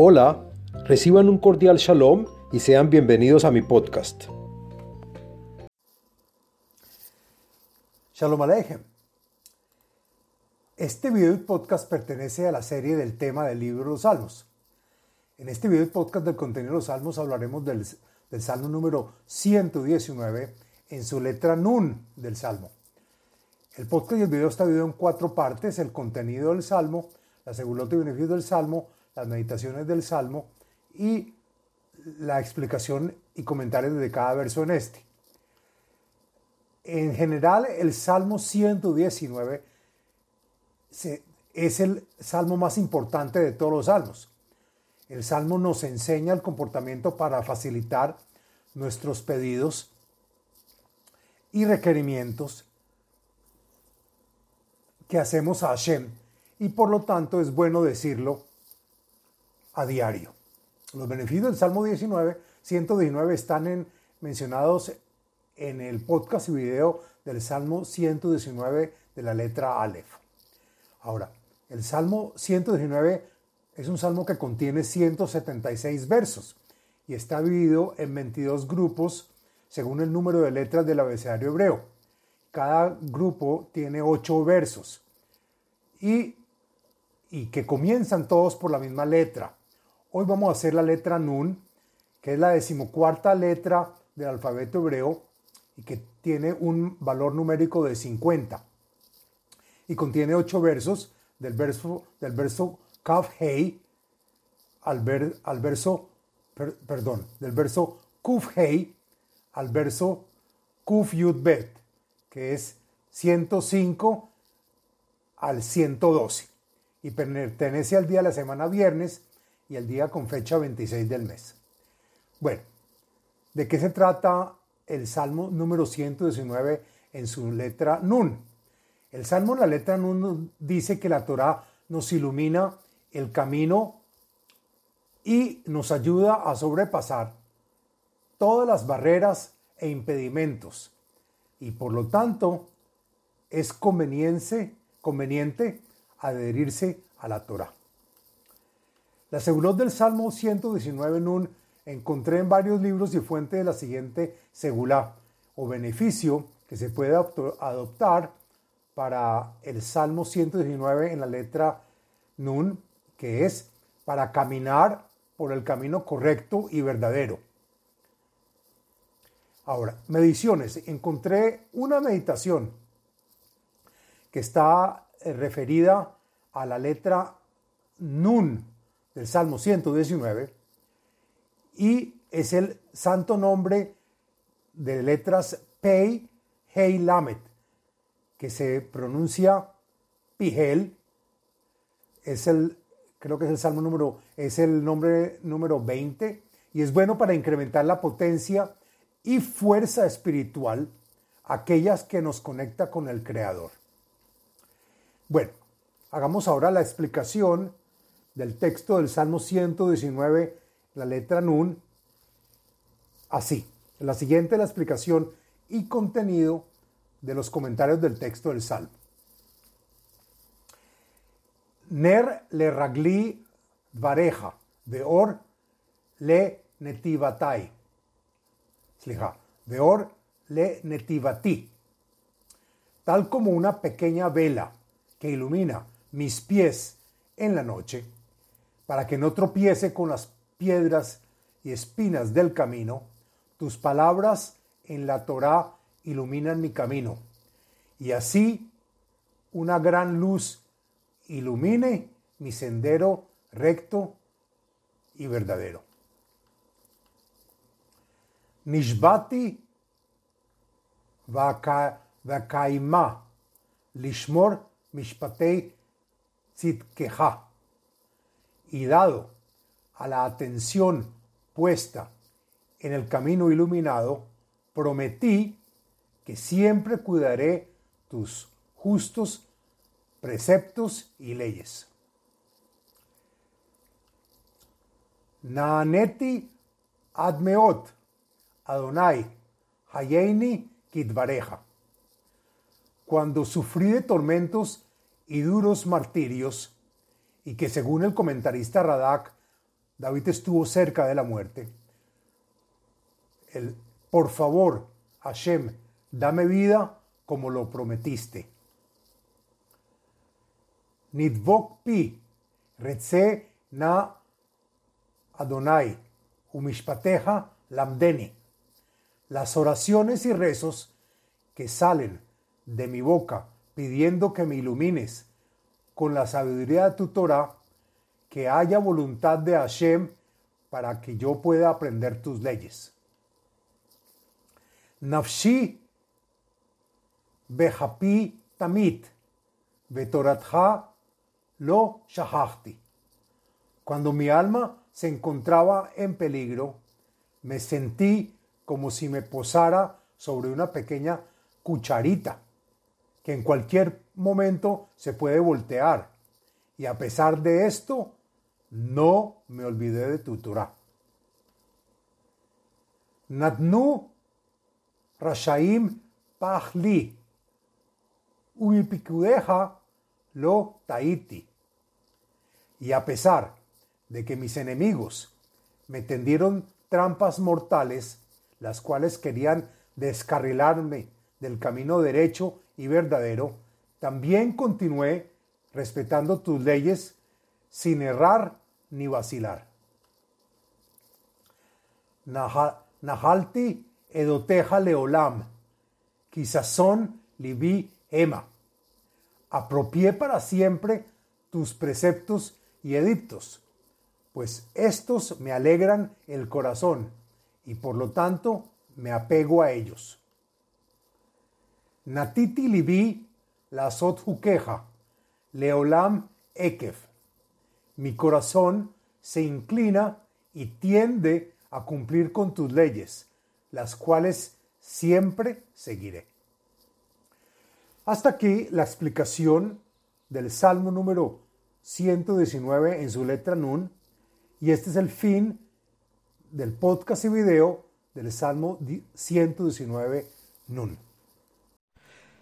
Hola, reciban un cordial shalom y sean bienvenidos a mi podcast. Shalom Aleichem. Este video y podcast pertenece a la serie del tema del libro de los Salmos. En este video y podcast del contenido de los Salmos hablaremos del, del Salmo número 119 en su letra Nun del Salmo. El podcast y el video está dividido en cuatro partes, el contenido del Salmo, la segulota y beneficio del Salmo, las meditaciones del Salmo y la explicación y comentarios de cada verso en este. En general, el Salmo 119 es el salmo más importante de todos los salmos. El salmo nos enseña el comportamiento para facilitar nuestros pedidos y requerimientos que hacemos a Hashem y por lo tanto es bueno decirlo a diario. Los beneficios del Salmo 19, 119 están mencionados en el podcast y video del Salmo 119 de la letra Aleph. Ahora, el Salmo 119 es un salmo que contiene 176 versos y está dividido en 22 grupos según el número de letras del abecedario hebreo. Cada grupo tiene 8 versos y, y que comienzan todos por la misma letra. Hoy vamos a hacer la letra Nun, que es la decimocuarta letra del alfabeto hebreo y que tiene un valor numérico de 50. Y contiene ocho versos, del verso, del verso Kaf Hei al, al verso, perdón, del verso Kuf Hei al verso Kuf Yud Bet, que es 105 al 112 y pertenece al día de la semana viernes y el día con fecha 26 del mes. Bueno, ¿de qué se trata el Salmo número 119 en su letra Nun? El Salmo en la letra Nun dice que la Torah nos ilumina el camino y nos ayuda a sobrepasar todas las barreras e impedimentos y por lo tanto es conveniente, conveniente adherirse a la Torah. La segulot del Salmo 119 Nun encontré en varios libros y fuente de la siguiente segulá o beneficio que se puede adoptar para el Salmo 119 en la letra Nun, que es para caminar por el camino correcto y verdadero. Ahora, mediciones. Encontré una meditación que está eh, referida a la letra Nun del Salmo 119 y es el santo nombre de letras Pei, Hei, Lamet, que se pronuncia Pihel, es el, creo que es el salmo número, es el nombre número 20 y es bueno para incrementar la potencia y fuerza espiritual, aquellas que nos conecta con el Creador. Bueno, hagamos ahora la explicación del texto del Salmo 119, la letra Nun, así. La siguiente es la explicación y contenido de los comentarios del texto del Salmo. Ner le ragli vareja, or le netivatai. de or le netivati. Tal como una pequeña vela que ilumina mis pies en la noche, para que no tropiece con las piedras y espinas del camino, tus palabras en la Torá iluminan mi camino, y así una gran luz ilumine mi sendero recto y verdadero. Nishbati vakaima lishmor mishpatei tzitkeha y dado a la atención puesta en el camino iluminado, prometí que siempre cuidaré tus justos preceptos y leyes. Naaneti admeot Adonai Hayeini Kitvareja. Cuando sufrí de tormentos y duros martirios, y que según el comentarista Radak David estuvo cerca de la muerte. El, por favor, Hashem, dame vida como lo prometiste. Nidvok pi, retze na Adonai, umishpateja lamdeni. Las oraciones y rezos que salen de mi boca pidiendo que me ilumines con la sabiduría de tu Torah, que haya voluntad de Hashem para que yo pueda aprender tus leyes. Nafshi behapi tamit, betoratha lo shahachti. Cuando mi alma se encontraba en peligro, me sentí como si me posara sobre una pequeña cucharita que en cualquier momento se puede voltear. Y a pesar de esto, no me olvidé de tu Torah. Natnu Rashaim Pahli Uipikudeja lo Taiti. Y a pesar de que mis enemigos me tendieron trampas mortales, las cuales querían descarrilarme del camino derecho y verdadero, también continué respetando tus leyes sin errar ni vacilar. Nahalti edoteja leolam, son libi ema. Apropié para siempre tus preceptos y edictos, pues estos me alegran el corazón y por lo tanto me apego a ellos. Natiti libi la sot hukeja, leolam ekef. Mi corazón se inclina y tiende a cumplir con tus leyes, las cuales siempre seguiré. Hasta aquí la explicación del Salmo número 119 en su letra Nun, y este es el fin del podcast y video del Salmo 119 Nun.